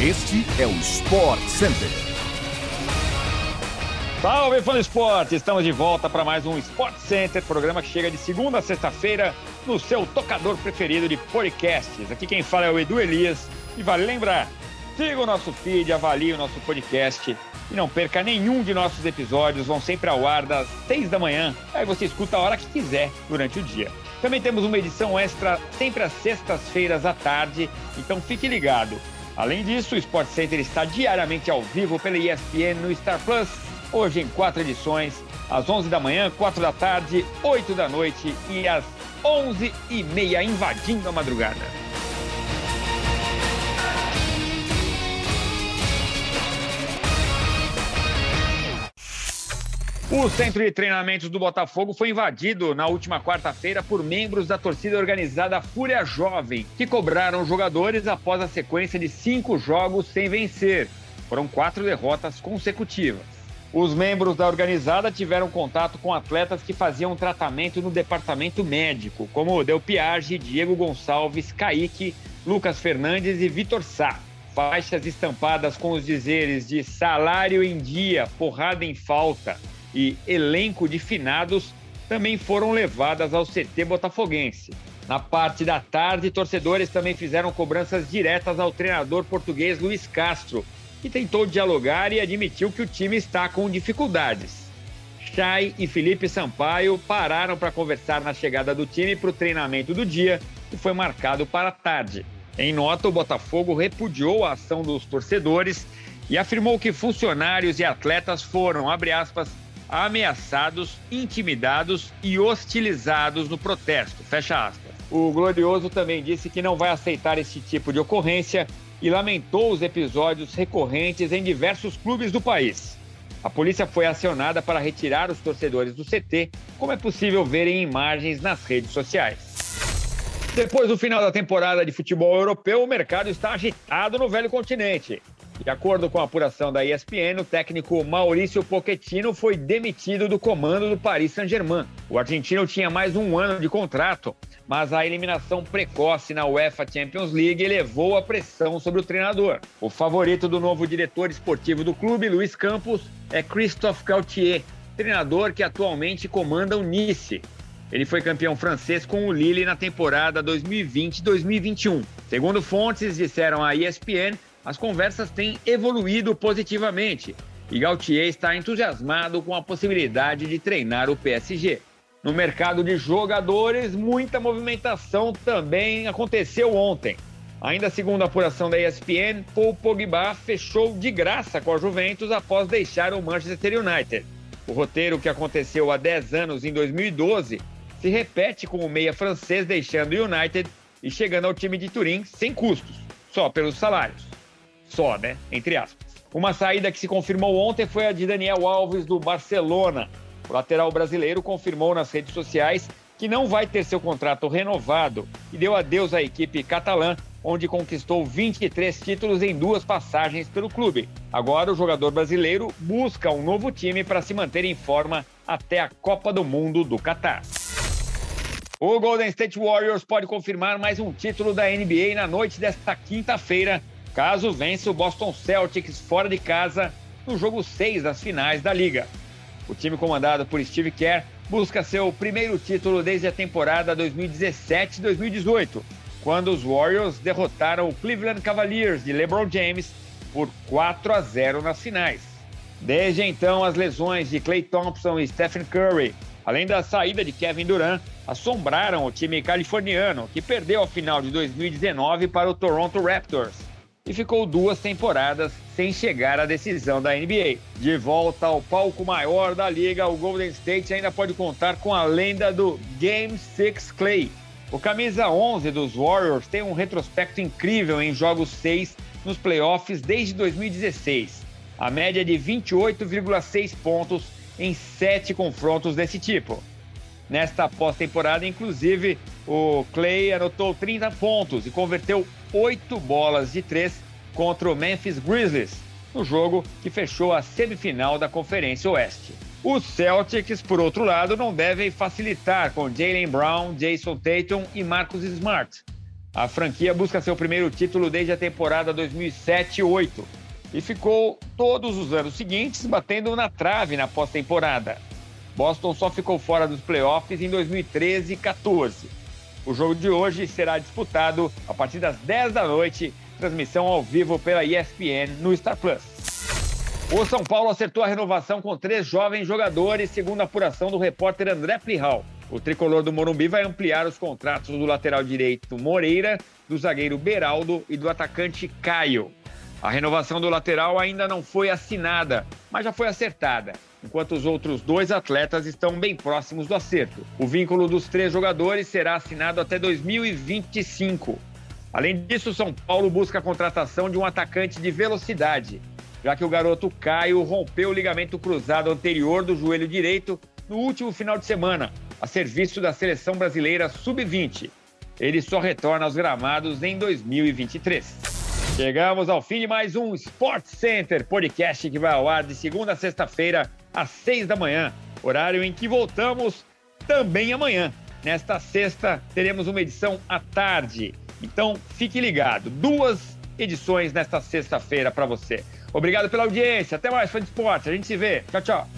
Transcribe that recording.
Este é o Sport Center. Salve, fã do esporte! Estamos de volta para mais um Sport Center, programa que chega de segunda a sexta-feira no seu tocador preferido de podcasts. Aqui quem fala é o Edu Elias e vale lembrar, siga o nosso feed, avalie o nosso podcast e não perca nenhum de nossos episódios, vão sempre ao ar das seis da manhã, aí você escuta a hora que quiser durante o dia. Também temos uma edição extra sempre às sextas-feiras à tarde, então fique ligado. Além disso, o Sport Center está diariamente ao vivo pela ESPN no Star Plus, hoje em quatro edições, às 11 da manhã, 4 da tarde, 8 da noite e às 11 e meia, invadindo a madrugada. O centro de treinamentos do Botafogo foi invadido na última quarta-feira por membros da torcida organizada Fúria Jovem, que cobraram jogadores após a sequência de cinco jogos sem vencer. Foram quatro derrotas consecutivas. Os membros da organizada tiveram contato com atletas que faziam tratamento no departamento médico, como Del Piage, Diego Gonçalves, Kaique, Lucas Fernandes e Vitor Sá. Faixas estampadas com os dizeres de salário em dia, porrada em falta e elenco de finados também foram levadas ao CT botafoguense. Na parte da tarde, torcedores também fizeram cobranças diretas ao treinador português Luiz Castro, que tentou dialogar e admitiu que o time está com dificuldades. Chay e Felipe Sampaio pararam para conversar na chegada do time para o treinamento do dia, que foi marcado para a tarde. Em nota, o Botafogo repudiou a ação dos torcedores e afirmou que funcionários e atletas foram, abre aspas, ameaçados, intimidados e hostilizados no protesto. Fecha aspas. O Glorioso também disse que não vai aceitar esse tipo de ocorrência e lamentou os episódios recorrentes em diversos clubes do país. A polícia foi acionada para retirar os torcedores do CT, como é possível ver em imagens nas redes sociais. Depois do final da temporada de futebol europeu, o mercado está agitado no velho continente. De acordo com a apuração da ESPN, o técnico Maurício Pochettino foi demitido do comando do Paris Saint-Germain. O argentino tinha mais um ano de contrato, mas a eliminação precoce na UEFA Champions League elevou a pressão sobre o treinador. O favorito do novo diretor esportivo do clube, Luiz Campos, é Christophe Gaultier, treinador que atualmente comanda o Nice. Ele foi campeão francês com o Lille na temporada 2020-2021. Segundo fontes disseram à ESPN, as conversas têm evoluído positivamente e Gautier está entusiasmado com a possibilidade de treinar o PSG. No mercado de jogadores, muita movimentação também aconteceu ontem. Ainda segundo a apuração da ESPN, Paul Pogba fechou de graça com a Juventus após deixar o Manchester United. O roteiro que aconteceu há 10 anos em 2012 se repete com o meia francês deixando o United e chegando ao time de Turim sem custos, só pelos salários. Só, né? Entre aspas. Uma saída que se confirmou ontem foi a de Daniel Alves do Barcelona. O lateral brasileiro confirmou nas redes sociais que não vai ter seu contrato renovado e deu adeus à equipe catalã, onde conquistou 23 títulos em duas passagens pelo clube. Agora o jogador brasileiro busca um novo time para se manter em forma até a Copa do Mundo do Catar. O Golden State Warriors pode confirmar mais um título da NBA na noite desta quinta-feira, caso vença o Boston Celtics fora de casa no jogo 6 das finais da liga. O time comandado por Steve Kerr busca seu primeiro título desde a temporada 2017-2018, quando os Warriors derrotaram o Cleveland Cavaliers de LeBron James por 4 a 0 nas finais. Desde então, as lesões de Klay Thompson e Stephen Curry além da saída de Kevin Durant, assombraram o time californiano, que perdeu a final de 2019 para o Toronto Raptors e ficou duas temporadas sem chegar à decisão da NBA. De volta ao palco maior da liga, o Golden State ainda pode contar com a lenda do Game 6 Clay. O camisa 11 dos Warriors tem um retrospecto incrível em jogos 6 nos playoffs desde 2016. A média de 28,6 pontos em sete confrontos desse tipo. Nesta pós-temporada, inclusive, o Clay anotou 30 pontos e converteu oito bolas de três contra o Memphis Grizzlies, no jogo que fechou a semifinal da Conferência Oeste. Os Celtics, por outro lado, não devem facilitar com Jalen Brown, Jason Tatum e Marcus Smart. A franquia busca seu primeiro título desde a temporada 2007-8 e ficou todos os anos seguintes batendo na trave na pós-temporada. Boston só ficou fora dos playoffs em 2013 e 14. O jogo de hoje será disputado a partir das 10 da noite, transmissão ao vivo pela ESPN no Star Plus. O São Paulo acertou a renovação com três jovens jogadores, segundo a apuração do repórter André Plihal. O tricolor do Morumbi vai ampliar os contratos do lateral direito Moreira, do zagueiro Beraldo e do atacante Caio. A renovação do lateral ainda não foi assinada, mas já foi acertada, enquanto os outros dois atletas estão bem próximos do acerto. O vínculo dos três jogadores será assinado até 2025. Além disso, São Paulo busca a contratação de um atacante de velocidade, já que o garoto Caio rompeu o ligamento cruzado anterior do joelho direito no último final de semana a serviço da seleção brasileira sub-20. Ele só retorna aos gramados em 2023. Chegamos ao fim de mais um Sports Center podcast que vai ao ar de segunda a sexta-feira às seis da manhã, horário em que voltamos também amanhã. Nesta sexta teremos uma edição à tarde, então fique ligado. Duas edições nesta sexta-feira para você. Obrigado pela audiência. Até mais, fã de esporte. A gente se vê. Tchau, tchau.